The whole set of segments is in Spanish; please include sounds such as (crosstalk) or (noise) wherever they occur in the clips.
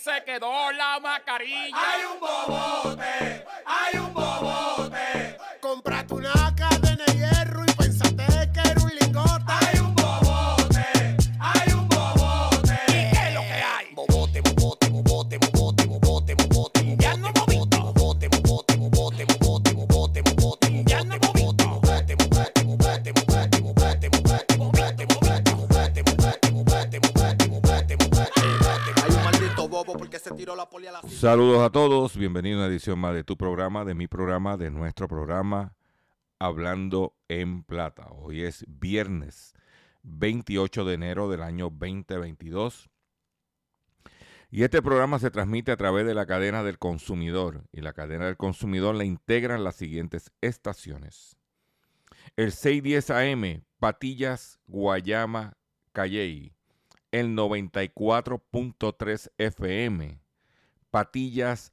Second. Bienvenidos a una edición más de tu programa, de mi programa, de nuestro programa Hablando en Plata. Hoy es viernes 28 de enero del año 2022 y este programa se transmite a través de la cadena del consumidor y la cadena del consumidor la integran las siguientes estaciones. El 610 AM, Patillas, Guayama, Calley. El 94.3 FM, Patillas,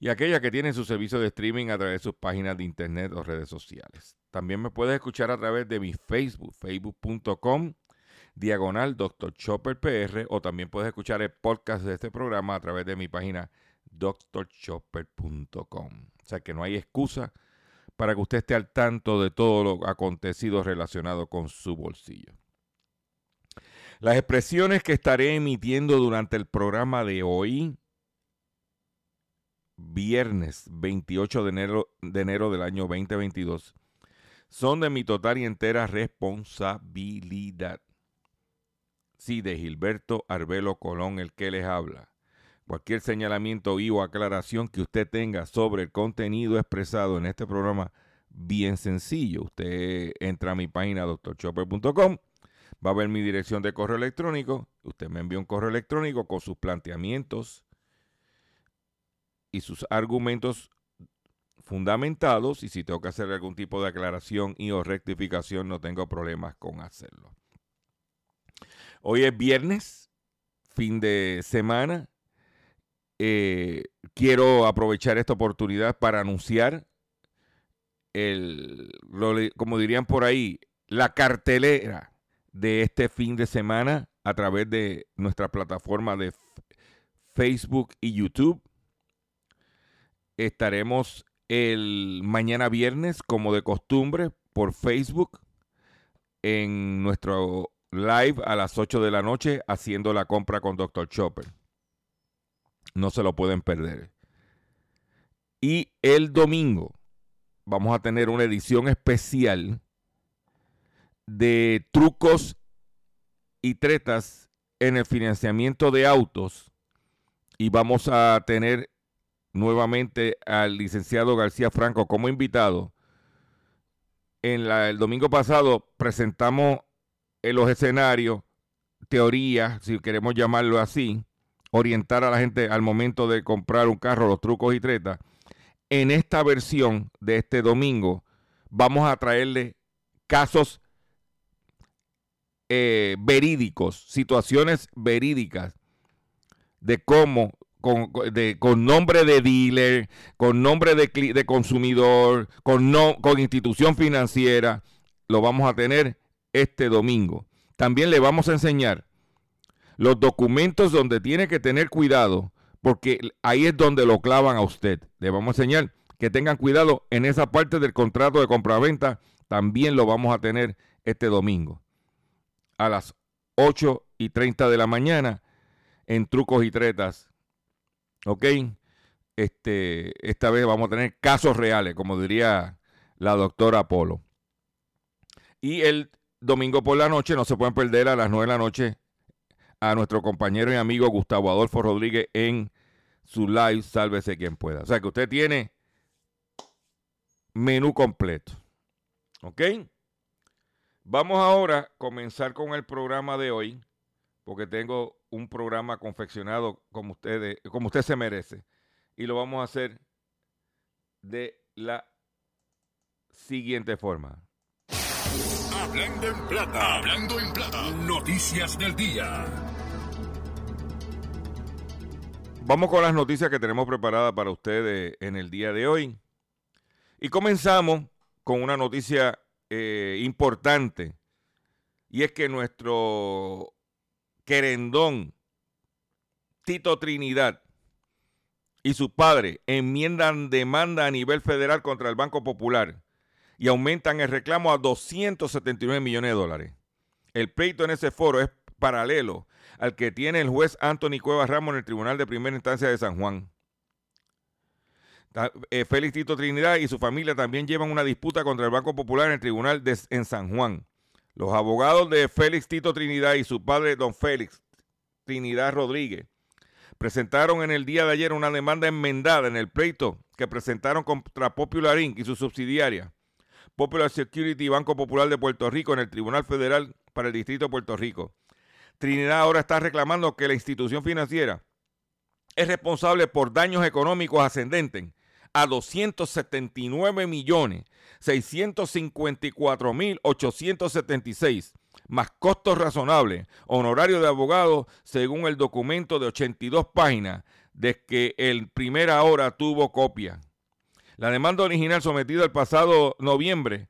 y aquellas que tienen su servicio de streaming a través de sus páginas de internet o redes sociales. También me puedes escuchar a través de mi Facebook, facebook.com, diagonal Dr. Chopper PR, o también puedes escuchar el podcast de este programa a través de mi página drchopper.com. O sea que no hay excusa para que usted esté al tanto de todo lo acontecido relacionado con su bolsillo. Las expresiones que estaré emitiendo durante el programa de hoy viernes 28 de enero, de enero del año 2022 son de mi total y entera responsabilidad. Sí, de Gilberto Arbelo Colón, el que les habla. Cualquier señalamiento y o aclaración que usted tenga sobre el contenido expresado en este programa, bien sencillo. Usted entra a mi página drchopper.com, va a ver mi dirección de correo electrónico. Usted me envía un correo electrónico con sus planteamientos y sus argumentos fundamentados y si tengo que hacer algún tipo de aclaración y o rectificación no tengo problemas con hacerlo. Hoy es viernes, fin de semana. Eh, quiero aprovechar esta oportunidad para anunciar el, como dirían por ahí, la cartelera de este fin de semana a través de nuestra plataforma de Facebook y YouTube. Estaremos el mañana viernes, como de costumbre, por Facebook, en nuestro live a las 8 de la noche, haciendo la compra con Dr. Chopper. No se lo pueden perder. Y el domingo vamos a tener una edición especial de trucos y tretas en el financiamiento de autos. Y vamos a tener nuevamente al licenciado García Franco como invitado. En el domingo pasado presentamos en los escenarios, teorías, si queremos llamarlo así, orientar a la gente al momento de comprar un carro, los trucos y tretas. En esta versión de este domingo vamos a traerle casos eh, verídicos, situaciones verídicas de cómo con, nombre de dealer, con nombre de, consumidor, con institución financiera, lo vamos a tener este domingo. También le vamos a enseñar los documentos donde tiene que tener cuidado, porque ahí es donde lo clavan a usted. Le vamos a enseñar que tengan cuidado en esa parte del contrato de compraventa, también lo vamos a tener este domingo a las 8 y 30 de la mañana en trucos y tretas. ¿Ok? Este, esta vez vamos a tener casos reales, como diría la doctora Polo. Y el domingo por la noche, no se pueden perder a las 9 de la noche a nuestro compañero y amigo Gustavo Adolfo Rodríguez en su live Sálvese quien pueda. O sea que usted tiene menú completo. ¿Ok? Vamos ahora a comenzar con el programa de hoy, porque tengo un programa confeccionado como, ustedes, como usted se merece. Y lo vamos a hacer de la siguiente forma. Hablando en plata, hablando en plata, noticias del día. Vamos con las noticias que tenemos preparadas para ustedes en el día de hoy. Y comenzamos con una noticia eh, importante. Y es que nuestro querendón Tito Trinidad y su padre enmiendan demanda a nivel federal contra el Banco Popular y aumentan el reclamo a 279 millones de dólares. El pleito en ese foro es paralelo al que tiene el juez Anthony Cuevas Ramos en el Tribunal de Primera Instancia de San Juan. Eh, Félix Tito Trinidad y su familia también llevan una disputa contra el Banco Popular en el Tribunal de, en San Juan. Los abogados de Félix Tito Trinidad y su padre, don Félix Trinidad Rodríguez, presentaron en el día de ayer una demanda enmendada en el pleito que presentaron contra Popular Inc. y su subsidiaria, Popular Security y Banco Popular de Puerto Rico en el Tribunal Federal para el Distrito de Puerto Rico. Trinidad ahora está reclamando que la institución financiera es responsable por daños económicos ascendentes a 279 millones 654 mil 876 más costos razonables, honorario de abogado según el documento de 82 páginas de que el primera hora tuvo copia. La demanda original sometida el pasado noviembre,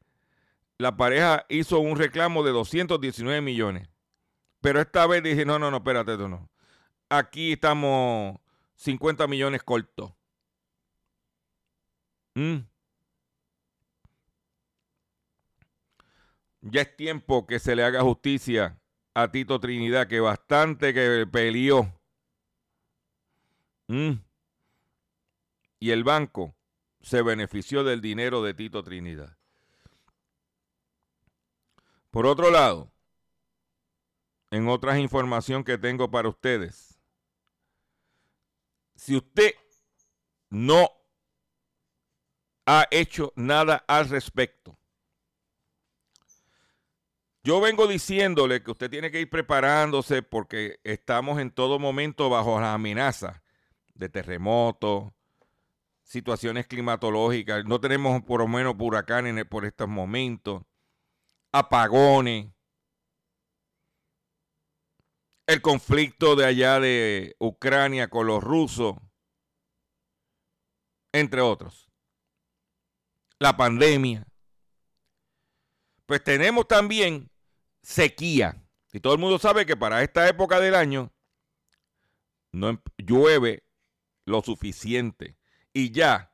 la pareja hizo un reclamo de 219 millones. Pero esta vez dije, no, no, no, espérate, no. Aquí estamos 50 millones cortos. Mm. Ya es tiempo que se le haga justicia a Tito Trinidad, que bastante que peleó. Mm. Y el banco se benefició del dinero de Tito Trinidad. Por otro lado, en otras información que tengo para ustedes, si usted no ha hecho nada al respecto. Yo vengo diciéndole que usted tiene que ir preparándose porque estamos en todo momento bajo la amenaza de terremotos, situaciones climatológicas. No tenemos por lo menos huracanes por estos momentos, apagones, el conflicto de allá de Ucrania con los rusos, entre otros la pandemia. Pues tenemos también sequía. Y todo el mundo sabe que para esta época del año no em, llueve lo suficiente. Y ya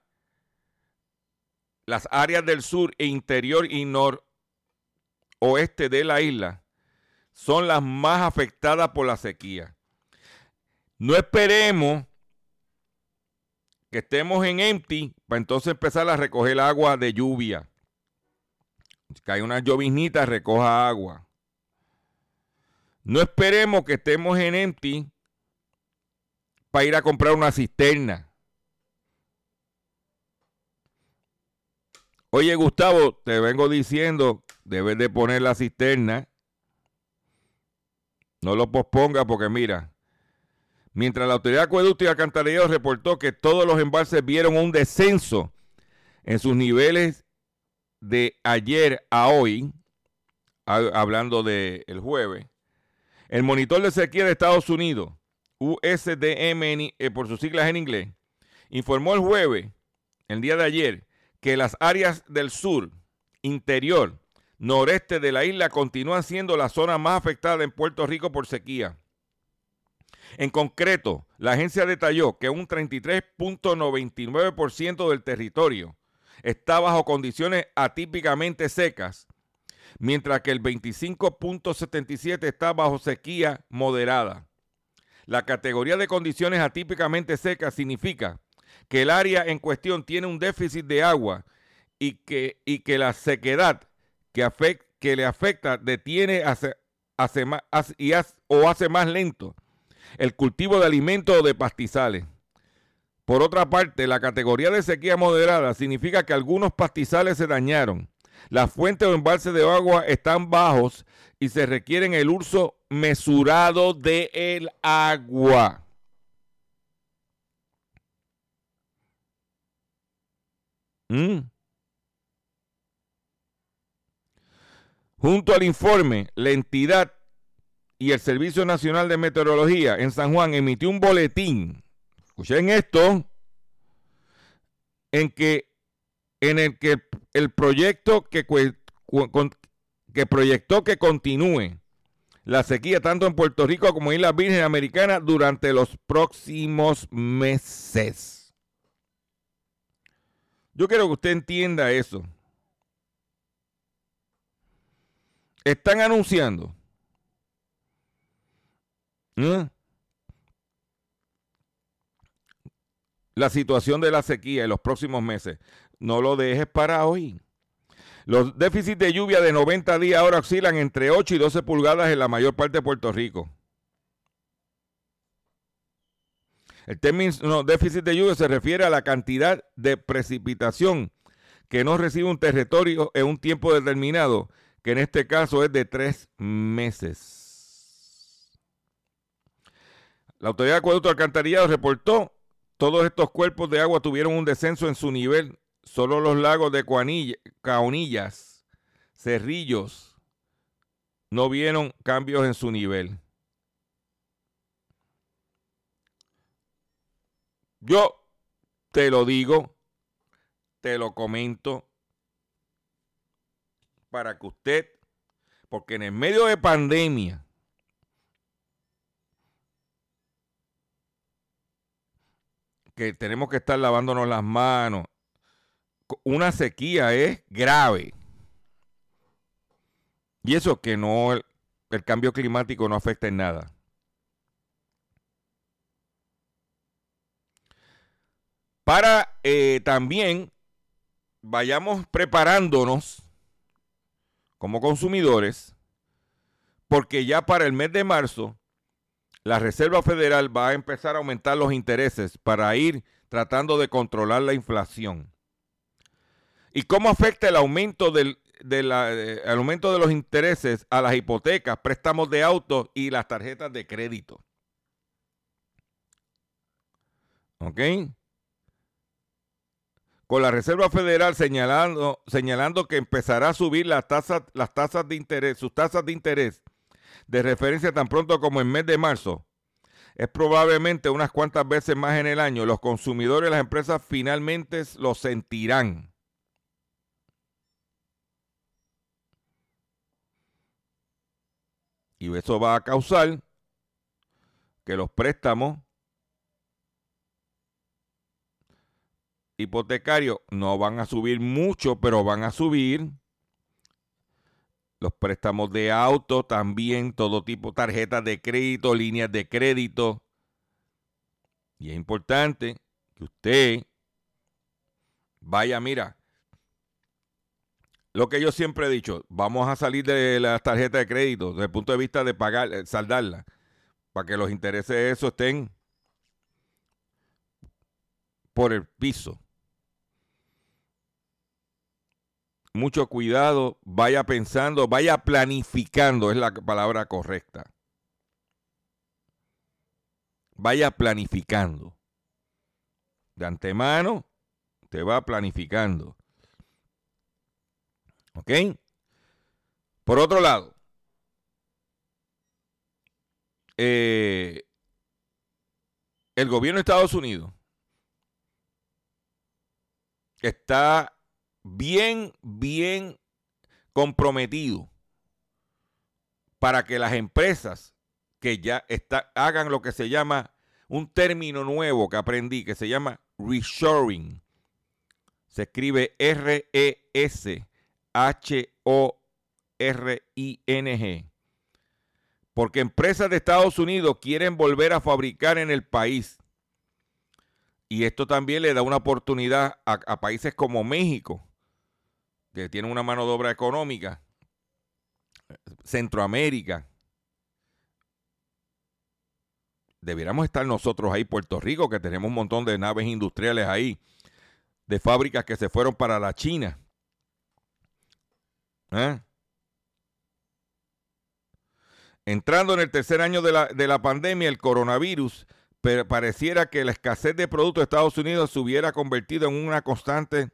las áreas del sur e interior y noroeste de la isla son las más afectadas por la sequía. No esperemos que estemos en empty para entonces empezar a recoger agua de lluvia. Si hay una lloviznita, recoja agua. No esperemos que estemos en empty para ir a comprar una cisterna. Oye, Gustavo, te vengo diciendo, debes de poner la cisterna. No lo posponga porque mira, mientras la Autoridad de Acueducto y Alcantarillado reportó que todos los embalses vieron un descenso en sus niveles de ayer a hoy, hablando del jueves, el monitor de sequía de Estados Unidos, USDM eh, por sus siglas en inglés, informó el jueves, el día de ayer, que las áreas del sur, interior, noreste de la isla continúan siendo la zona más afectada en Puerto Rico por sequía. En concreto, la agencia detalló que un 33.99% del territorio está bajo condiciones atípicamente secas, mientras que el 25.77% está bajo sequía moderada. La categoría de condiciones atípicamente secas significa que el área en cuestión tiene un déficit de agua y que, y que la sequedad que, que le afecta detiene hace, hace más, y o hace más lento el cultivo de alimentos o de pastizales. Por otra parte, la categoría de sequía moderada significa que algunos pastizales se dañaron, las fuentes o embalses de agua están bajos y se requiere el uso mesurado del el agua. Mm. Junto al informe, la entidad y el Servicio Nacional de Meteorología en San Juan emitió un boletín. Escuchen esto, en que en el que el proyecto que, que proyectó que continúe la sequía tanto en Puerto Rico como en Islas Virgen Americanas durante los próximos meses. Yo quiero que usted entienda eso. Están anunciando ¿eh? la situación de la sequía en los próximos meses. No lo dejes para hoy. Los déficits de lluvia de 90 días ahora oscilan entre 8 y 12 pulgadas en la mayor parte de Puerto Rico. El término déficit de lluvia se refiere a la cantidad de precipitación que no recibe un territorio en un tiempo determinado, que en este caso es de tres meses. La Autoridad de Acueducto Alcantarillado reportó todos estos cuerpos de agua tuvieron un descenso en su nivel Solo los lagos de Caonillas, Cerrillos, no vieron cambios en su nivel. Yo te lo digo, te lo comento, para que usted, porque en el medio de pandemia, que tenemos que estar lavándonos las manos, una sequía es grave. Y eso que no, el, cambio climático no afecta en nada. Para eh, también vayamos preparándonos como consumidores, porque ya para el mes de marzo la Reserva Federal va a empezar a aumentar los intereses para ir tratando de controlar la inflación. ¿Y cómo afecta el aumento, del, eh, aumento de los intereses a las hipotecas, préstamos de autos y las tarjetas de crédito? ¿Ok? Con la Reserva Federal señalando, señalando que empezará a subir las tasas, las tasas de interés, sus tasas de interés de referencia tan pronto como en mes de marzo, es probablemente unas cuantas veces más en el año, los consumidores y las empresas finalmente lo sentirán. Y eso va a causar que los préstamos hipotecarios no van a subir mucho, pero van a subir. Los préstamos de auto también, todo tipo, tarjetas de crédito, líneas de crédito. Y es importante que usted vaya, mira, lo que yo siempre he dicho, vamos a salir de las tarjetas de crédito desde el punto de vista de pagar, eh, saldarla, para que los intereses de eso estén por el piso. Mucho cuidado, vaya pensando, vaya planificando, es la palabra correcta. Vaya planificando. De antemano, te va planificando. ¿Ok? Por otro lado, eh, el gobierno de Estados Unidos está bien, bien comprometido para que las empresas que ya está, hagan lo que se llama un término nuevo que aprendí, que se llama reshoring. Se escribe R-E-S. H-O-R-I-N-G, porque empresas de Estados Unidos quieren volver a fabricar en el país. Y esto también le da una oportunidad a, países como México, que tienen una mano de obra económica, Centroamérica. Debiéramos estar nosotros ahí, Puerto Rico, que tenemos un montón de naves industriales ahí, de fábricas que se fueron para la China. ¿Eh? Entrando en el tercer año de la, de la pandemia, el coronavirus, pareciera que la escasez de productos de Estados Unidos se hubiera convertido en una constante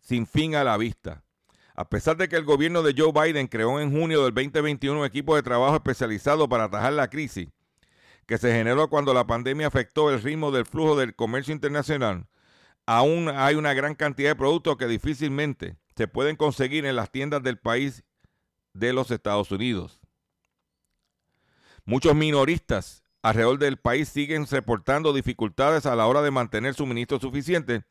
sin fin a la vista. A pesar de que el gobierno de Joe Biden creó en junio del 2021 un equipo de trabajo especializado para atajar la crisis que se generó cuando la pandemia afectó el ritmo del flujo del comercio internacional, aún hay una gran cantidad de productos que difícilmente se pueden conseguir en las tiendas del país de los Estados Unidos. Muchos minoristas alrededor del país siguen reportando dificultades a la hora de mantener suministro suficiente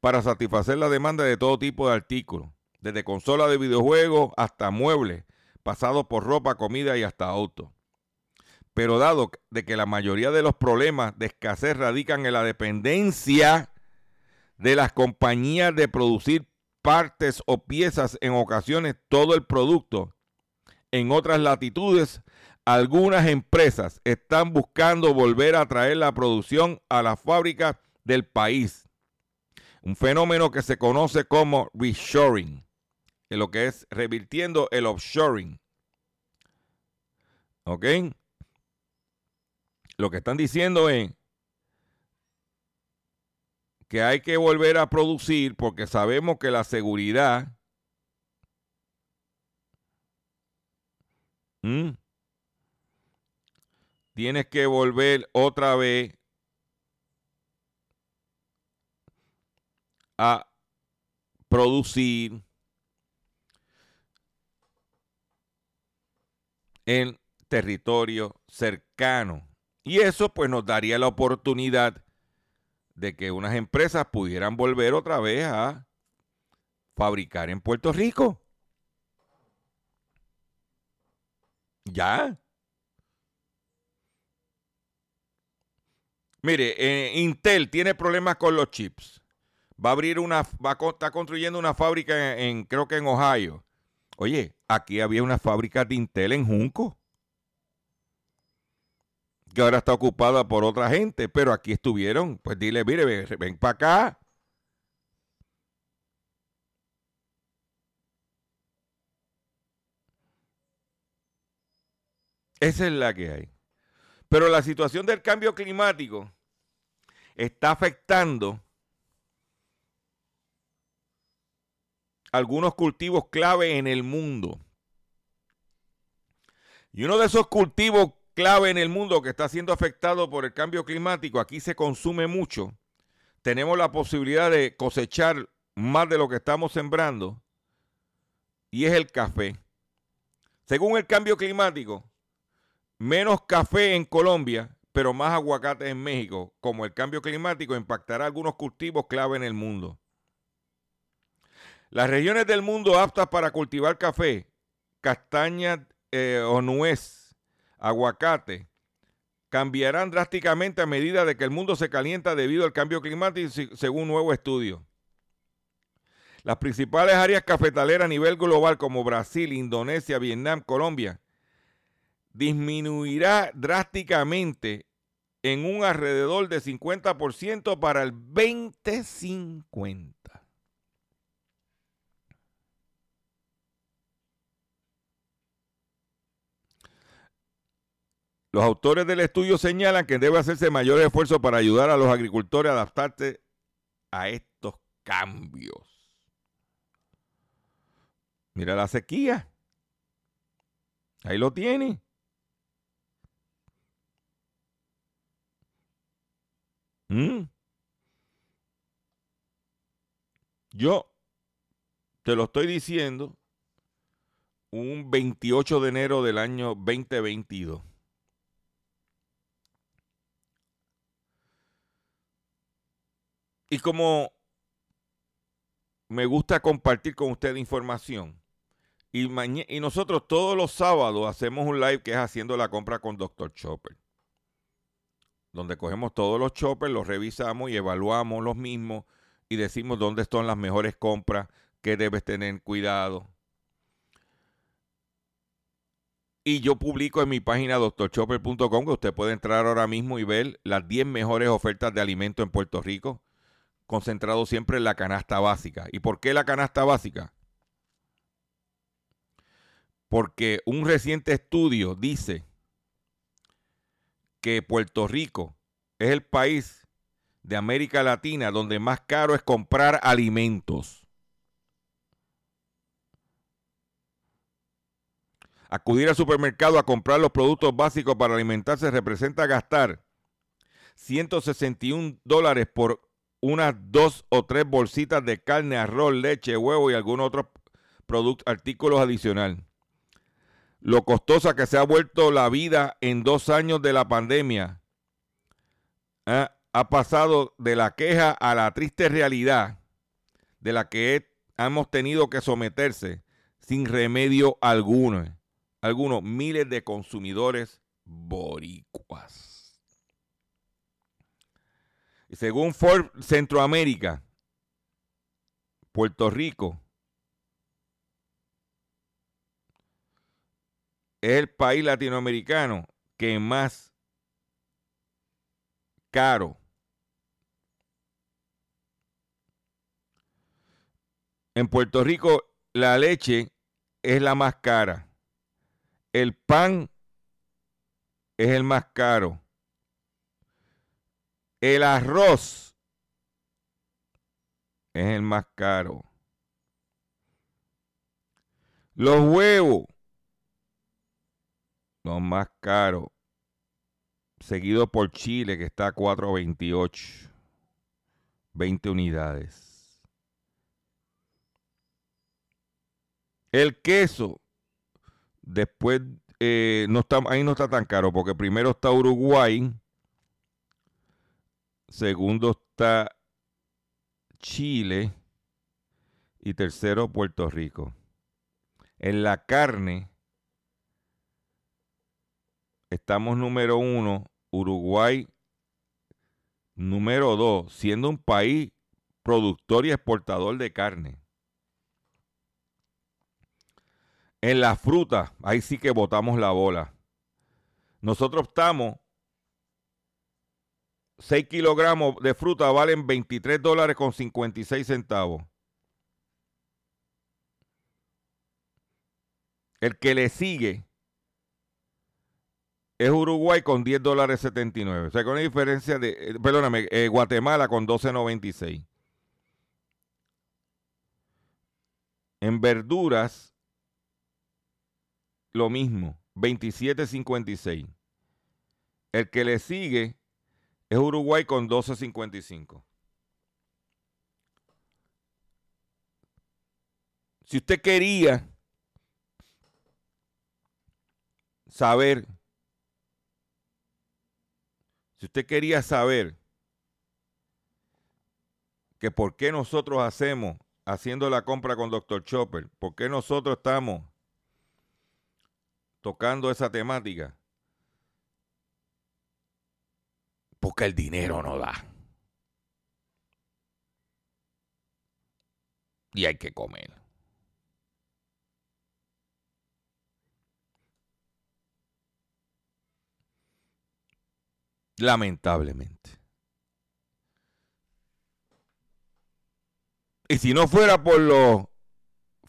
para satisfacer la demanda de todo tipo de artículos, desde consolas de videojuegos hasta muebles, pasados por ropa, comida y hasta autos. Pero dado de que la mayoría de los problemas de escasez radican en la dependencia de las compañías de producir partes o piezas, en ocasiones todo el producto, en otras latitudes algunas empresas están buscando volver a traer la producción a la fábrica del país. Un fenómeno que se conoce como reshoring, en lo que es revirtiendo el offshoring. ¿Ok? Lo que están diciendo es que hay que volver a producir porque sabemos que la seguridad tienes que volver otra vez a producir en territorio cercano. Y eso pues nos daría la oportunidad de que unas empresas pudieran volver otra vez a fabricar en Puerto Rico. Ya. Mire, eh, Intel tiene problemas con los chips. Va a abrir una, va a estar construyendo una fábrica en, creo que en Ohio. Oye, aquí había una fábrica de Intel en Junco. Que ahora está ocupada por otra gente, pero aquí estuvieron. Pues dile, mire, ven, ven para acá. Esa es la que hay. Pero la situación del cambio climático está afectando algunos cultivos clave en el mundo. Y uno de esos cultivos clave en el mundo que está siendo afectado por el cambio climático, aquí se consume mucho. Tenemos la posibilidad de cosechar más de lo que estamos sembrando y es el café. Según el cambio climático, menos café en Colombia, pero más aguacate en México, como el cambio climático impactará algunos cultivos clave en el mundo. Las regiones del mundo aptas para cultivar café, castaña eh, o nuez, aguacate, cambiarán drásticamente a medida de que el mundo se calienta debido al cambio climático, según un nuevo estudio. Las principales áreas cafetaleras a nivel global como Brasil, Indonesia, Vietnam, Colombia, disminuirá drásticamente en un alrededor de 50% para el 2050. Los autores del estudio señalan que debe hacerse mayor esfuerzo para ayudar a los agricultores a adaptarse a estos cambios. Mira la sequía. Ahí lo tiene. ¿Mm? Yo te lo estoy diciendo un 28 de enero del año 2022. Y como me gusta compartir con usted información, Y, y nosotros todos los sábados hacemos un live que es haciendo la compra con Dr. Chopper. Donde cogemos todos los choppers, los revisamos y evaluamos los mismos y decimos dónde están las mejores compras, qué debes tener cuidado. Y yo publico en mi página doctorchopper.com que usted puede entrar ahora mismo y ver las 10 mejores ofertas de alimento en Puerto Rico, concentrado siempre en la canasta básica. ¿Y por qué la canasta básica? Porque un reciente estudio dice que Puerto Rico es el país de América Latina donde más caro es comprar alimentos. Acudir al supermercado a comprar los productos básicos para alimentarse representa gastar 161 dólares por unas dos o tres bolsitas de carne, arroz, leche, huevo y algún otro producto, artículos adicional lo costosa que se ha vuelto la vida en dos años de la pandemia, ha pasado de la queja a la triste realidad de la que hemos tenido que someterse sin remedio alguno. Algunos miles de consumidores boricuas. Según Ford Centroamérica, Puerto Rico es el país latinoamericano que más caro En Puerto Rico la leche es la más cara. El pan es el más caro. El arroz es el más caro. Los huevos los más caros. Seguido por Chile, que está a 4.28. 20 unidades. El queso, después, eh, no está, ahí no está tan caro, porque primero está Uruguay, segundo está Chile y tercero Puerto Rico. En la carne, estamos número uno, Uruguay número dos, siendo un país productor y exportador de carne. En la fruta, ahí sí que botamos la bola. Nosotros estamos, 6 kilogramos de fruta valen 23 dólares con 56 centavos. El que le sigue es Uruguay con 10 dólares 79. O sea, con una diferencia de, eh, perdóname, eh, Guatemala con 12.96. En verduras, lo mismo, 27.56. El que le sigue es Uruguay con 12.55. Si usted quería saber si usted quería saber que por qué nosotros hacemos, haciendo la compra con Dr. Chopper, por qué nosotros estamos tocando esa temática, porque el dinero no da. Y hay que comer. Lamentablemente. Y si no fuera por los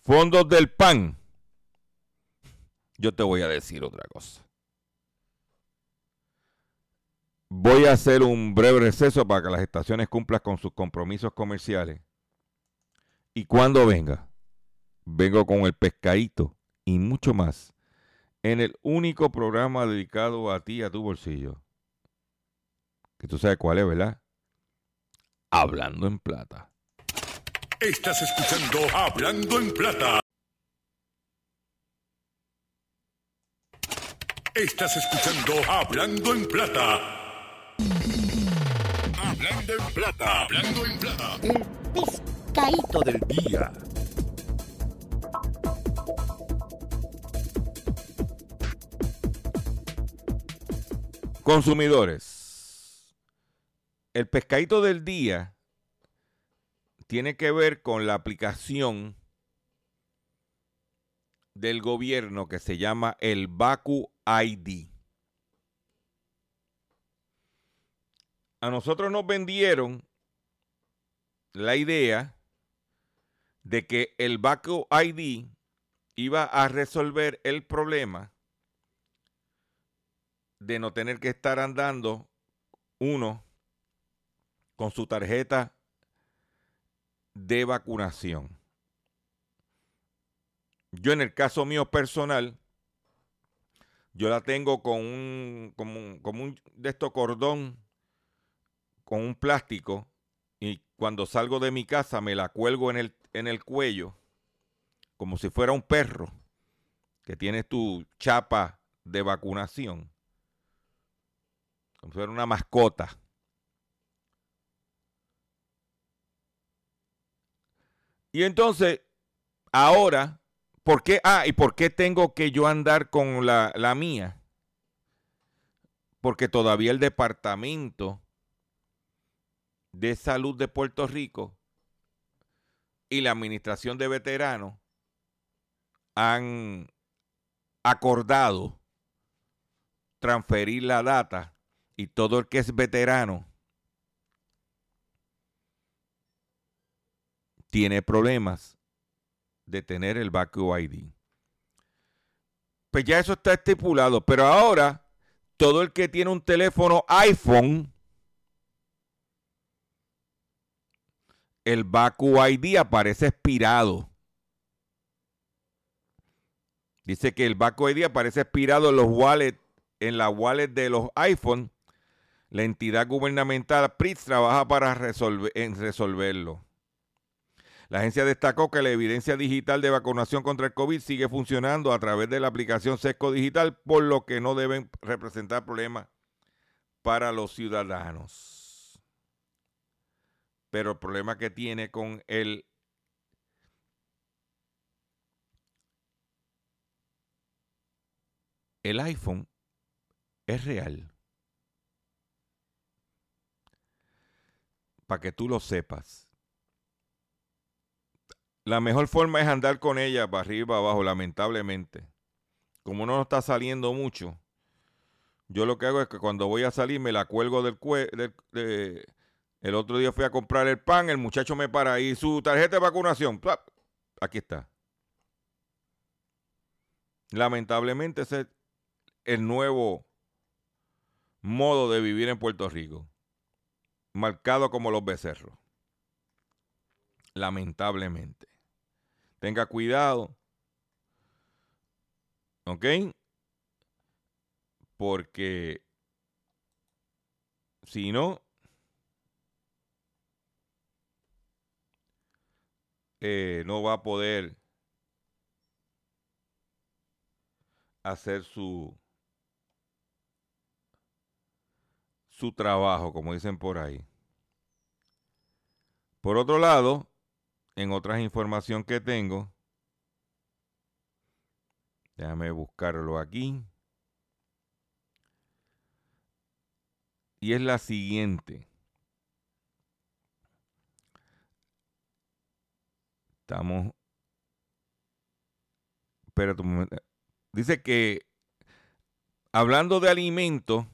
fondos del PAN, yo te voy a decir otra cosa. Voy a hacer un breve receso para que las estaciones cumplan con sus compromisos comerciales. Y cuando venga, vengo con el pescadito y mucho más en el único programa dedicado a ti, a tu bolsillo que tú sabes cuál es, ¿verdad? Hablando en plata. Estás escuchando Hablando en plata. Estás escuchando Hablando en plata. Hablando en plata, hablando en plata. El pescadito del día. Consumidores, el pescadito del día tiene que ver con la aplicación del gobierno que se llama el Baku ID. A nosotros nos vendieron la idea de que el Baku ID iba a resolver el problema de no tener que estar andando uno con su tarjeta de vacunación. Yo en el caso mío personal, yo la tengo con un, como un, de cordón, con un plástico, y cuando salgo de mi casa me la cuelgo en el, en el cuello, como si fuera un perro que tiene tu chapa de vacunación como si fuera una mascota. Y entonces, ahora, ¿por qué? Ah, ¿y por qué tengo que yo andar con la, la mía? Porque todavía el Departamento de Salud de Puerto Rico y la Administración de Veteranos han acordado transferir la data y todo el que es veterano tiene problemas de tener el Baku ID. Pues ya eso está estipulado, pero ahora todo el que tiene un teléfono iPhone, el Baku ID aparece expirado. Dice que el Baku ID aparece expirado en los wallets, en la wallet de los iPhone la entidad gubernamental PRITS trabaja para resolver, en resolverlo. La agencia destacó que la evidencia digital de vacunación contra el COVID sigue funcionando a través de la aplicación SESCO Digital, por lo que no deben representar problemas para los ciudadanos. Pero el problema que tiene con el el iPhone es real. para que tú lo sepas. La mejor forma es andar con ella para arriba, abajo, lamentablemente. Como no está saliendo mucho, yo lo que hago es que cuando voy a salir me la cuelgo del cuello. El otro día fui a comprar el pan, el muchacho me para y su tarjeta de vacunación, aquí está. Lamentablemente ese es el nuevo modo de vivir en Puerto Rico marcado como los becerros. Lamentablemente. Tenga cuidado. ¿Ok? Porque si no, eh, no va a poder hacer su su trabajo, como dicen por ahí. Por otro lado, en otras información que tengo, déjame buscarlo aquí. Y es la siguiente. Estamos. Espérate un momento. Dice que hablando de alimentos,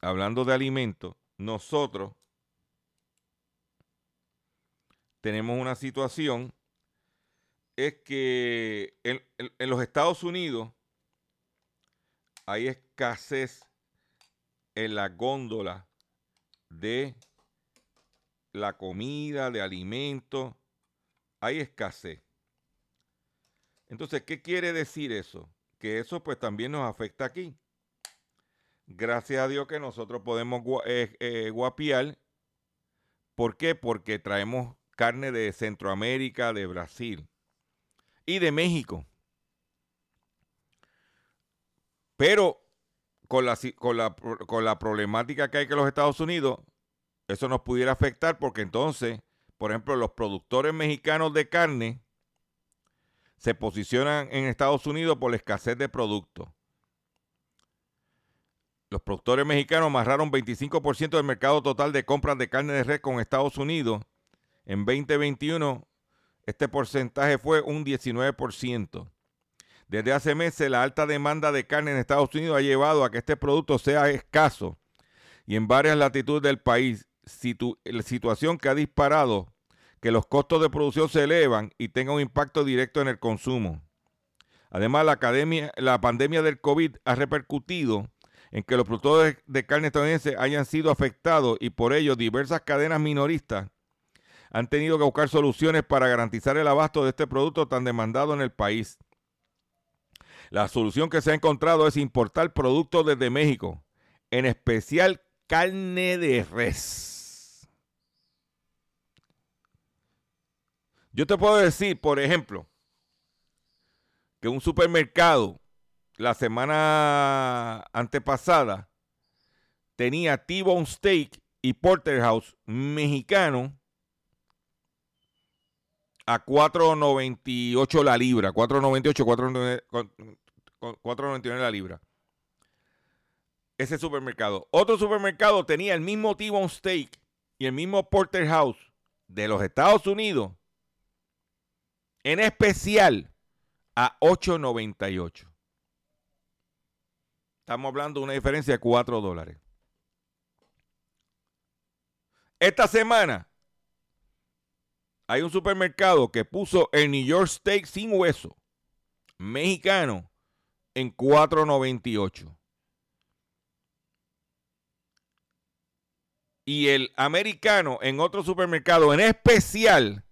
hablando de alimentos, nosotros tenemos una situación, es que en, los Estados Unidos hay escasez en la góndola de la comida, de alimentos, hay escasez. Entonces, ¿qué quiere decir eso? Que eso pues también nos afecta aquí. Gracias a Dios que nosotros podemos eh, eh, guapiar. ¿Por qué? Porque traemos carne de Centroamérica, de Brasil y de México. Pero con la, con la, con la problemática que hay con los Estados Unidos, eso nos pudiera afectar porque entonces, por ejemplo, los productores mexicanos de carne se posicionan en Estados Unidos por la escasez de productos. los productores mexicanos amarraron 25% del mercado total de compras de carne de res con Estados Unidos. En 2021, este porcentaje fue un 19%. Desde hace meses, la alta demanda de carne en Estados Unidos ha llevado a que este producto sea escaso y en varias latitudes del país, la situación que ha disparado que los costos de producción se elevan y tenga un impacto directo en el consumo. Además, la, academia, la pandemia del COVID ha repercutido en que los productores de carne estadounidense hayan sido afectados y por ello diversas cadenas minoristas han tenido que buscar soluciones para garantizar el abasto de este producto tan demandado en el país. La solución que se ha encontrado es importar productos desde México, en especial carne de res. Yo te puedo decir, por ejemplo, que un supermercado la semana antepasada tenía T-Bone Steak y Porterhouse mexicano a 4.98 la libra, 4.98, 4.99 la libra. Ese supermercado. Otro supermercado tenía el mismo T-Bone Steak y el mismo Porterhouse de los Estados Unidos, en especial a 8.98. Estamos hablando de una diferencia de 4 dólares. Esta semana hay un supermercado que puso el New York Steak sin hueso mexicano en 4.98. Y el americano en otro supermercado en especial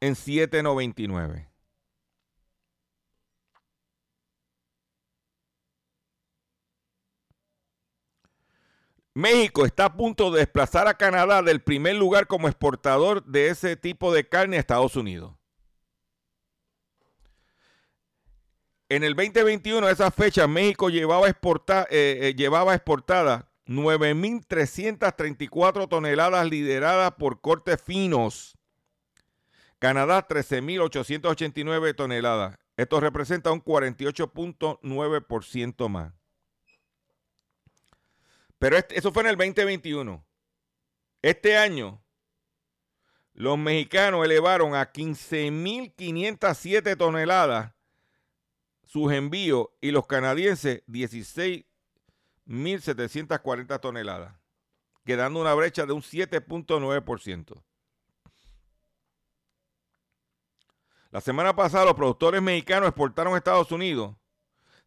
en 7.99. México está a punto de desplazar a Canadá del primer lugar como exportador de ese tipo de carne a Estados Unidos. En el 2021, a esa fecha, México llevaba, exporta, eh, eh, llevaba exportada 9.334 toneladas lideradas por cortes finos. Canadá 13.889 toneladas. Esto representa un 48.9% más. Pero este, eso fue en el 2021. Este año, los mexicanos elevaron a 15.507 toneladas sus envíos y los canadienses 16.740 toneladas, quedando una brecha de un 7.9%. La semana pasada los productores mexicanos exportaron a Estados Unidos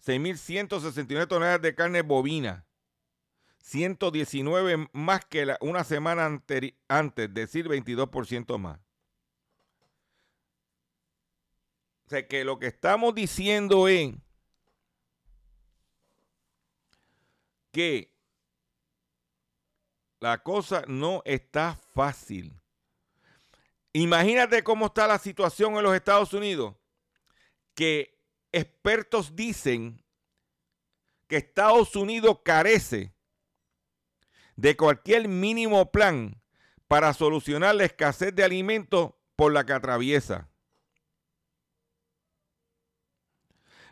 6.169 toneladas de carne bovina, 119 más que una semana antes, decir 22% más. O sea que lo que estamos diciendo es que la cosa no está fácil. Imagínate cómo está la situación en los Estados Unidos, que expertos dicen que Estados Unidos carece de cualquier mínimo plan para solucionar la escasez de alimentos por la que atraviesa.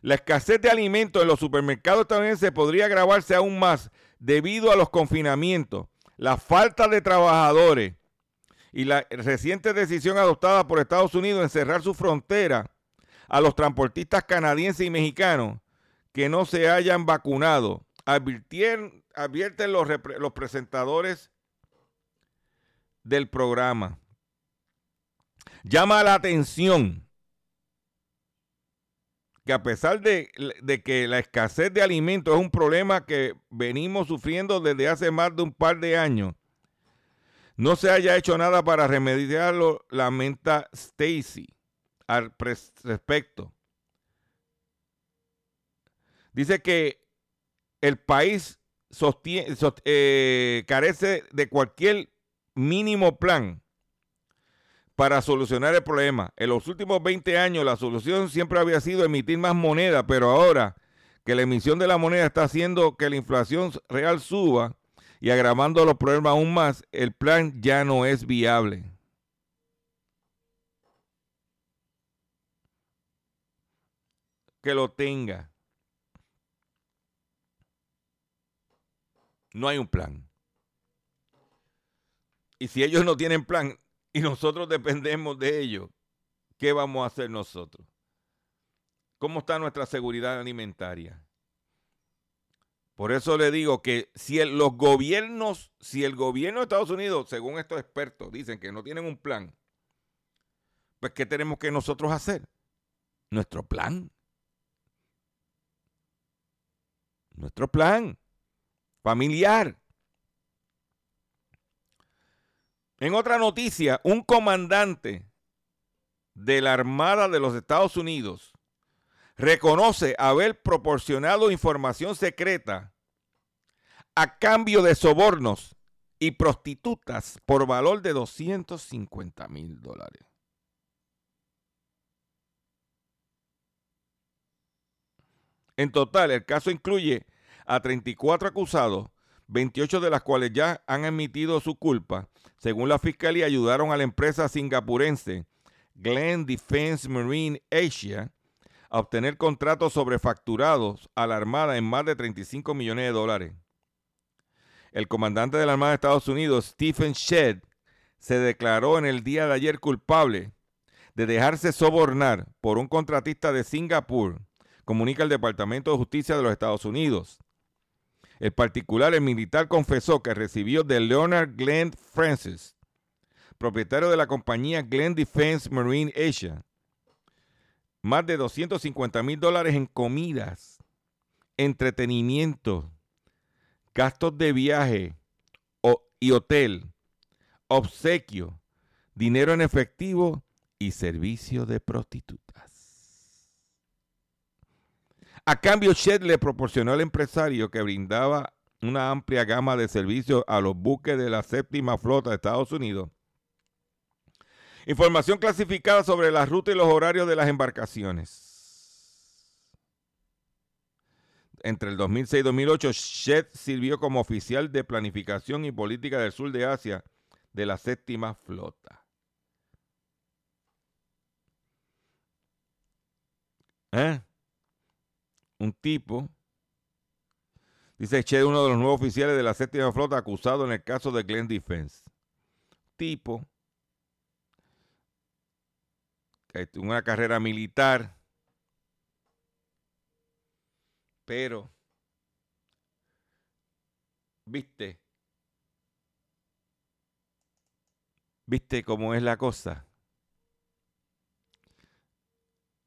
La escasez de alimentos en los supermercados estadounidenses podría agravarse aún más debido a los confinamientos, la falta de trabajadores y la reciente decisión adoptada por Estados Unidos en cerrar su frontera a los transportistas canadienses y mexicanos que no se hayan vacunado, advierten los, los presentadores del programa. Llama la atención que a pesar de, de, que la escasez de alimentos es un problema que venimos sufriendo desde hace más de un par de años, no se haya hecho nada para remediarlo, lamenta Stacy al respecto. Dice que el país eh, carece de cualquier mínimo plan para solucionar el problema. En los últimos 20 años la solución siempre había sido emitir más moneda, pero ahora que la emisión de la moneda está haciendo que la inflación real suba y agravando los problemas aún más, el plan ya no es viable. Que lo tenga. no hay un plan. Y si ellos no tienen plan y nosotros dependemos de ellos, ¿qué vamos a hacer nosotros? ¿Cómo está nuestra seguridad alimentaria? Por eso le digo que si los gobiernos, si el gobierno de Estados Unidos, según estos expertos, dicen que no tienen un plan, pues ¿qué tenemos que nosotros hacer? Nuestro plan. Nuestro plan familiar. En otra noticia, un comandante de la Armada de los Estados Unidos reconoce haber proporcionado información secreta a cambio de sobornos y prostitutas por valor de 250 mil dólares. En total, el caso incluye a 34 acusados, 28 de las cuales ya han admitido su culpa. Según la fiscalía, ayudaron a la empresa singapurense Glen Defense Marine Asia a obtener contratos sobrefacturados a la Armada en más de 35 millones de dólares. El comandante de la Armada de Estados Unidos, Stephen Shedd, se declaró en el día de ayer culpable de dejarse sobornar por un contratista de Singapur, comunica el Departamento de Justicia de los Estados Unidos. El particular, el militar, confesó que recibió de Leonard Glenn Francis, propietario de la compañía Glenn Defense Marine Asia, más de 250 mil dólares en comidas, entretenimiento, gastos de viaje y hotel, obsequio, dinero en efectivo y servicio de prostitutas. A cambio, Shed le proporcionó al empresario que brindaba una amplia gama de servicios a los buques de la séptima flota de Estados Unidos Información clasificada sobre la ruta y los horarios de las embarcaciones. Entre el 2006 y 2008, Shed sirvió como oficial de planificación y política del sur de Asia de la séptima flota. ¿Eh? Un tipo, dice Shed, uno de los nuevos oficiales de la séptima flota acusado en el caso de Glenn Defense. Tipo una carrera militar, pero, viste, viste cómo es la cosa.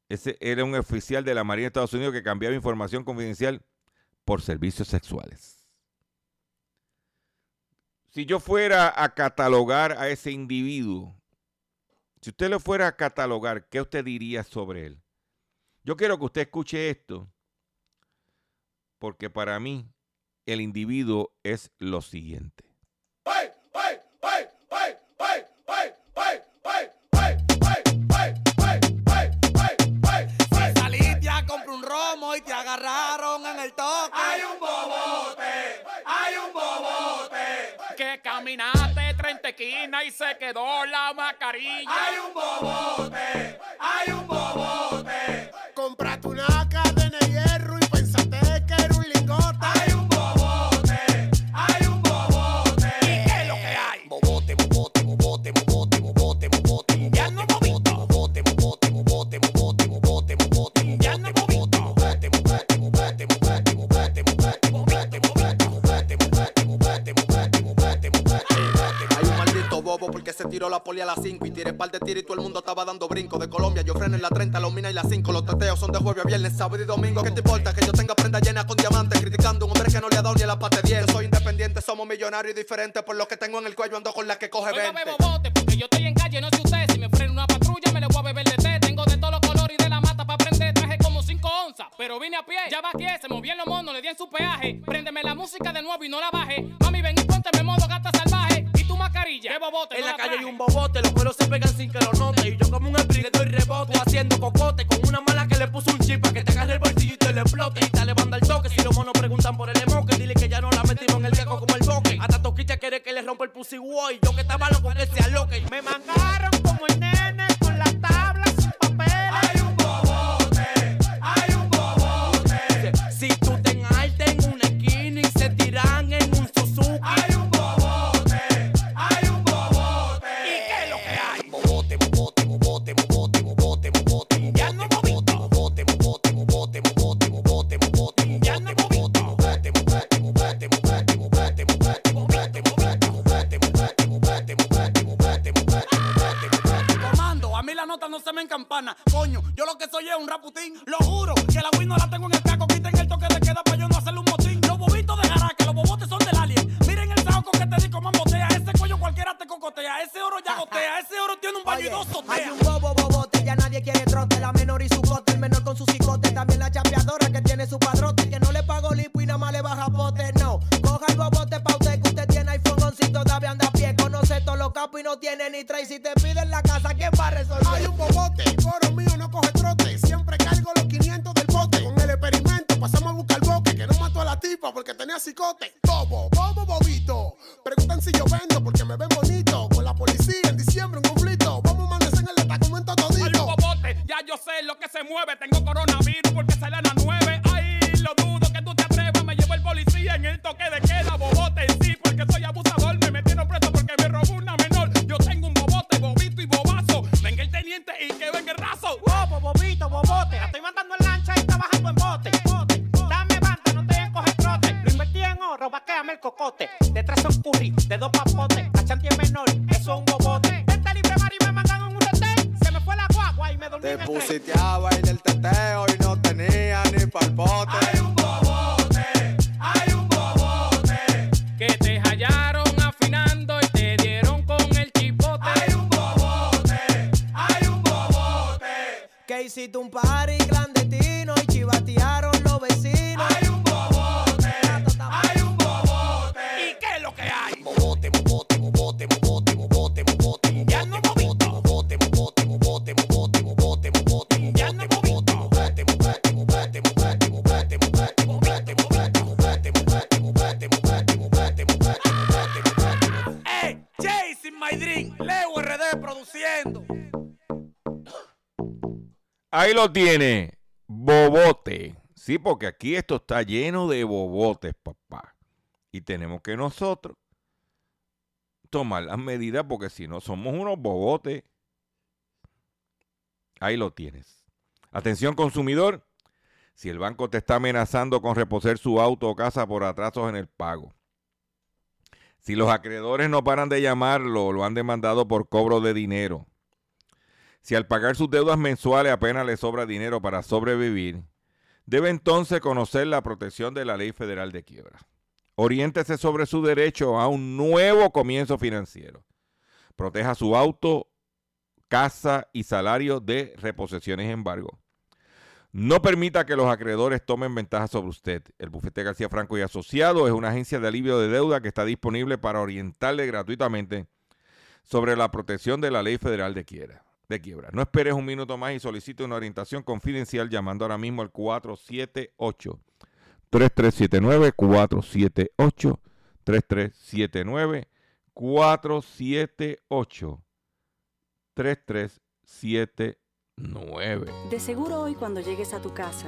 Ese era un oficial de la Marina de Estados Unidos que cambiaba información confidencial por servicios sexuales. Si yo fuera a catalogar a ese individuo si usted lo fuera a catalogar, ¿qué usted diría sobre él? Yo quiero que usted escuche esto, porque para mí el individuo es lo siguiente. Esquina y se quedó la mascarilla. Hay un bobote, hay un bobote. Par de tiro y todo el mundo estaba dando brinco. De Colombia yo freno en la 30, la mina y la 5. Los teteos son de jueves a viernes, sábado y domingo. ¿Qué te importa que yo tenga prenda llena con diamantes? Criticando a un hombre que no le ha dado ni a la parte 10. Yo soy independiente, somos millonarios y diferentes. Por lo que tengo en el cuello ando con la que coge Oiga, 20. bebo bote, porque yo estoy en calle, no sé usted. Si me frena una patrulla, me le voy a beber de té. Tengo de todos los colores y de la mata para prender. Traje como 5 onzas, pero vine a pie. Ya vaqué, se movían los monos, le di en su peaje. Préndeme la música de nuevo y no la baje. Mami, ven y Bote, En no la calle hay un bobote, los pelos se pegan sin que lo note. Y yo como un sprint le doy rebote, haciendo cocote con una mala que le puso un chip para que te agarre el bolsillo y te le explote. Y te le banda el toque. Si los monos preguntan por el emoque, dile que ya no la metimos en el viejo como el boque. Hasta Toquicha quiere que le rompa el pussy boy. Yo que estaba loco que se aloque. Me mangaron como el en el teteo y no tenía ni palpote. Hay un bobote, hay un bobote. Que te hallaron afinando y te dieron con el chipote. Hay un bobote, hay un bobote. Que hiciste un party Lo tiene, bobote. Sí, porque aquí esto está lleno de bobotes, papá. Y tenemos que nosotros tomar las medidas porque si no somos unos bobotes. Ahí lo tienes. Atención consumidor, si el banco te está amenazando con reposer su auto o casa por atrasos en el pago. Si los acreedores no paran de llamarlo, lo han demandado por cobro de dinero. Si al pagar sus deudas mensuales apenas le sobra dinero para sobrevivir, debe entonces conocer la protección de la Ley Federal de Quiebra. Oriéntese sobre su derecho a un nuevo comienzo financiero. Proteja su auto, casa y salario de reposiciones embargo. No permita que los acreedores tomen ventaja sobre usted. El bufete García Franco y Asociado es una agencia de alivio de deuda que está disponible para orientarle gratuitamente sobre la protección de la Ley Federal de Quiebra quiebra. No esperes un minuto más y solicite una orientación confidencial llamando ahora mismo al 478-3379, 478-3379, 478-3379. De seguro hoy cuando llegues a tu casa,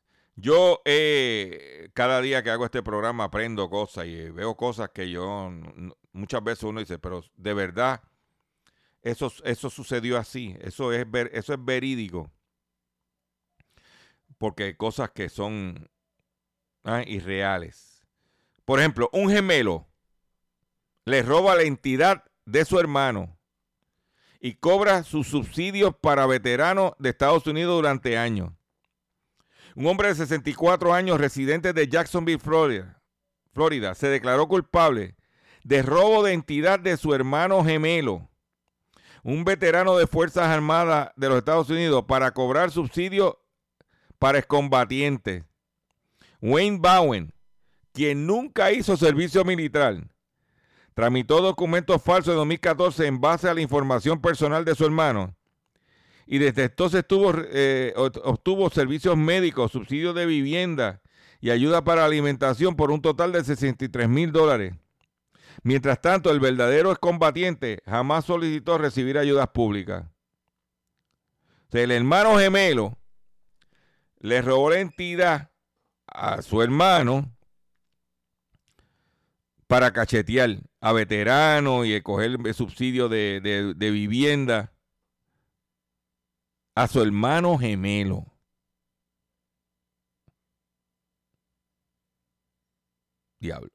yo eh, cada día que hago este programa aprendo cosas y veo cosas que yo muchas veces uno dice, pero de verdad eso, eso sucedió así, eso es ver, eso es verídico, porque hay cosas que son ah, irreales. Por ejemplo, un gemelo le roba la entidad de su hermano y cobra sus subsidios para veteranos de Estados Unidos durante años. Un hombre de 64 años, residente de Jacksonville, Florida, Florida, se declaró culpable de robo de entidad de su hermano gemelo, un veterano de Fuerzas Armadas de los Estados Unidos, para cobrar subsidios para excombatientes. Wayne Bowen, quien nunca hizo servicio militar, tramitó documentos falsos en 2014 en base a la información personal de su hermano y desde entonces eh, obtuvo servicios médicos, subsidios de vivienda y ayuda para alimentación por un total de 63 mil dólares. Mientras tanto, el verdadero excombatiente jamás solicitó recibir ayudas públicas. El hermano gemelo le robó la entidad a su hermano para cachetear a veteranos y coger el subsidio de, de- de vivienda a su hermano gemelo. Diablo.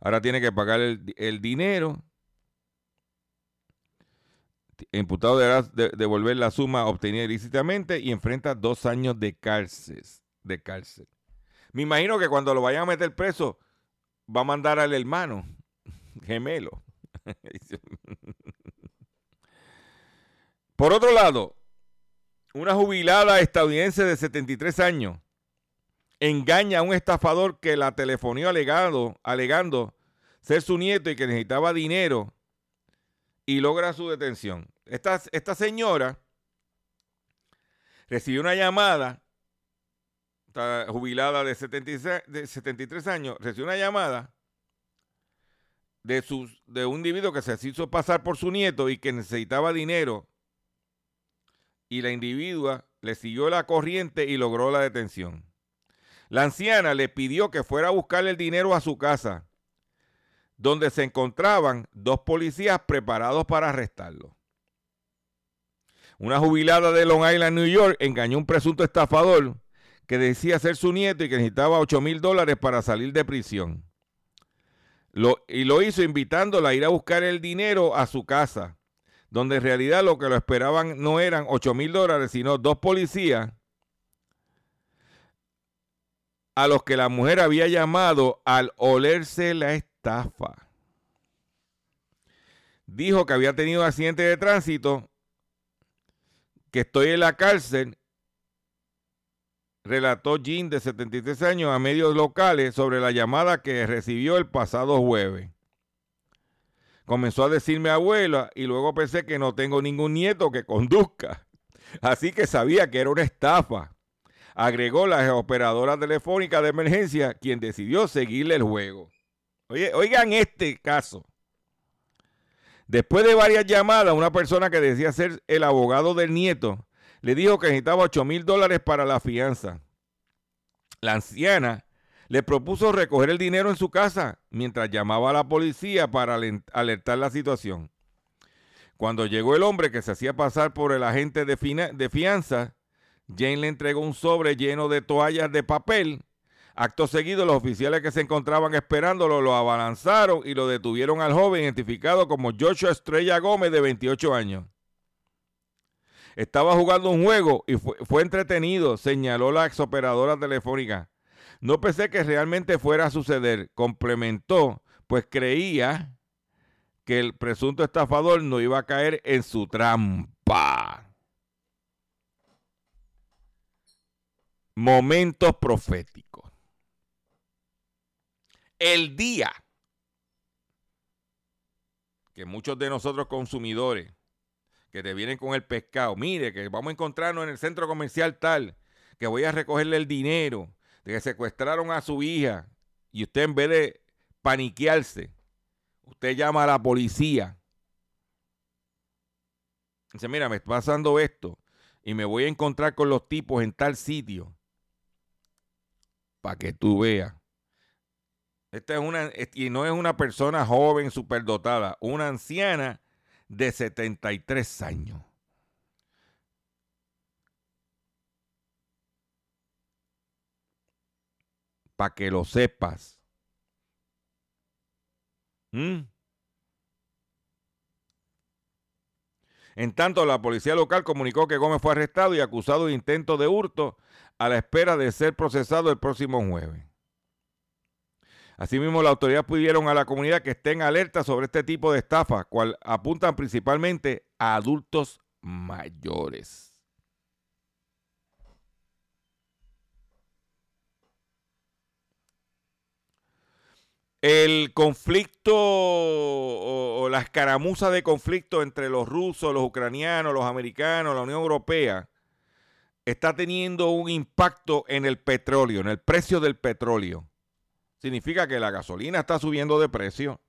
Ahora tiene que pagar el, el dinero. Imputado deberá de- devolver la suma obtenida ilícitamente y enfrenta dos años de cárcel. De cárcel. Me imagino que cuando lo vayan a meter preso, va a mandar al hermano gemelo. (laughs) Por otro lado, una jubilada estadounidense de 73 años engaña a un estafador que la telefonió alegado, alegando ser su nieto y que necesitaba dinero y logra su detención. Esta, esta señora recibió una llamada, esta jubilada de, 76 de 73 años, recibió una llamada de, sus, de un individuo que se hizo pasar por su nieto y que necesitaba dinero y la individua le siguió la corriente y logró la detención. La anciana le pidió que fuera a buscarle el dinero a su casa, donde se encontraban dos policías preparados para arrestarlo. Una jubilada de Long Island, New York, engañó a un presunto estafador que decía ser su nieto y que necesitaba 8 mil dólares para salir de prisión. Y lo hizo invitándola a ir a buscar el dinero a su casa, donde en realidad lo que lo esperaban no eran 8 mil dólares, sino dos policías a los que la mujer había llamado al olerse la estafa. Dijo que había tenido accidente de tránsito, que estoy en la cárcel, relató Jean de 73 años a medios locales sobre la llamada que recibió el pasado jueves. Comenzó a decirme abuela y luego pensé que no tengo ningún nieto que conduzca. Así que sabía que era una estafa. Agregó la operadora telefónica de emergencia, quien decidió seguirle el juego. Oye, oigan este caso. Después de varias llamadas, una persona que decía ser el abogado del nieto le dijo que necesitaba 8 mil dólares para la fianza. La anciana le propuso recoger el dinero en su casa mientras llamaba a la policía para alertar la situación. Cuando llegó el hombre que se hacía pasar por el agente de fianza, Jane le entregó un sobre lleno de toallas de papel. Acto seguido, los oficiales que se encontraban esperándolo lo abalanzaron y lo detuvieron al joven identificado como Joshua Estrella Gómez, de 28 años. Estaba jugando un juego y fue, fue entretenido, señaló la exoperadora telefónica. No pensé que realmente fuera a suceder, complementó, pues creía que el presunto estafador no iba a caer en su trampa. Momentos proféticos. El día que muchos de nosotros consumidores que te vienen con el pescado, mire que vamos a encontrarnos en el centro comercial tal, que voy a recogerle el dinero, de que secuestraron a su hija y usted en vez de paniquearse, usted llama a la policía. Dice, mira, me está pasando esto y me voy a encontrar con los tipos en tal sitio para que tú veas. Esta es una, y no es una persona joven, superdotada, una anciana de 73 años. Para que lo sepas. ¿Mm? En tanto, la policía local comunicó que Gómez fue arrestado y acusado de intento de hurto a la espera de ser procesado el próximo jueves. Asimismo, la autoridad pidieron a la comunidad que estén alerta sobre este tipo de estafas, cual apuntan principalmente a adultos mayores. El conflicto o, la escaramuza de conflicto entre los rusos, los ucranianos, los americanos, la Unión Europea, está teniendo un impacto en el petróleo, en el precio del petróleo. Significa que la gasolina está subiendo de precio.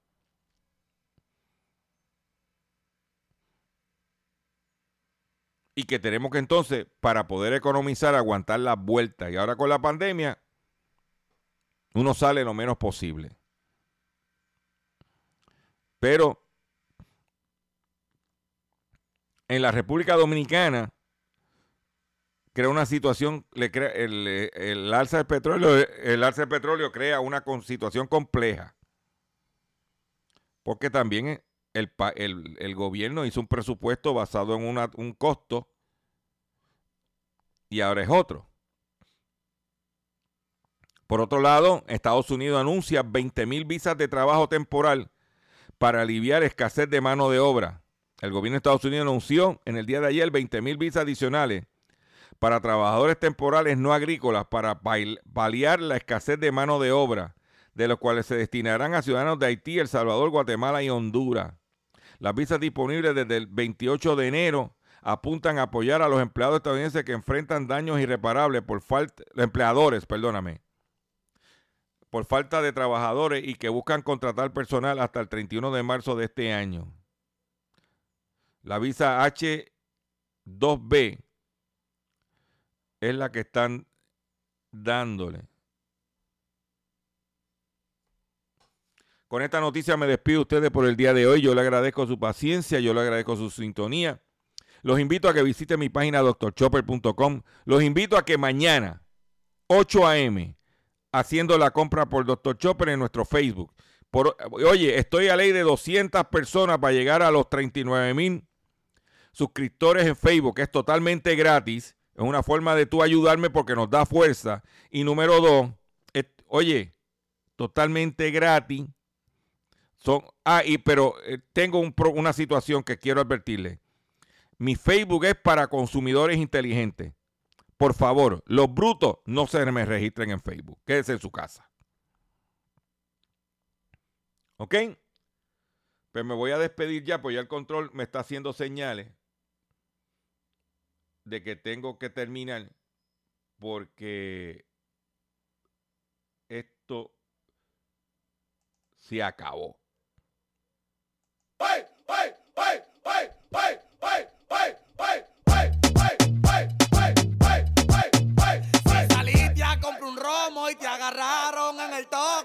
y que tenemos que entonces, para poder economizar, aguantar las vueltas. Y ahora con la pandemia, uno sale lo menos posible. Pero en la República Dominicana crea una situación, el, alza del petróleo, el alza del petróleo crea una situación compleja. Porque también el, gobierno hizo un presupuesto basado en un costo y ahora es otro. Por otro lado, Estados Unidos anuncia 20 mil visas de trabajo temporal para aliviar escasez de mano de obra. El gobierno de Estados Unidos anunció en el día de ayer 20 mil visas adicionales para trabajadores temporales no agrícolas para paliar la escasez de mano de obra, de los cuales se destinarán a ciudadanos de Haití, El Salvador, Guatemala y Honduras. Las visas disponibles desde el 28 de enero apuntan a apoyar a los empleados estadounidenses que enfrentan daños irreparables por falta, empleadores, perdóname, por falta de trabajadores y que buscan contratar personal hasta el 31 de marzo de este año. La visa H2B es la que están dándole. Con esta noticia me despido de ustedes por el día de hoy. Yo le agradezco su paciencia, yo le agradezco su sintonía. Los invito a que visiten mi página doctorchopper.com. Los invito a que mañana, 8 a.m., haciendo la compra por Dr. Chopper en nuestro Facebook. Por, oye, estoy a ley de 200 personas para llegar a los 39 mil suscriptores en Facebook, es totalmente gratis. Es una forma de tú ayudarme porque nos da fuerza. Y número dos, oye, totalmente gratis. Son, ah, y, pero eh, tengo una situación que quiero advertirle. Mi Facebook es para consumidores inteligentes. Por favor, los brutos no se me registren en Facebook. Quédese en su casa. ¿Ok? Pues me voy a despedir ya, pues ya el control me está haciendo señales de que tengo que terminar porque esto se acabó.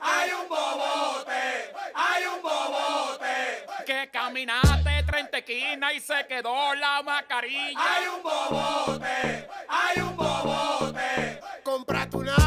Hay un bobote, hay un bobote. Que caminaste 30 esquinas y se quedó la mascarilla. Hay un bobote, hay un bobote. Comprate una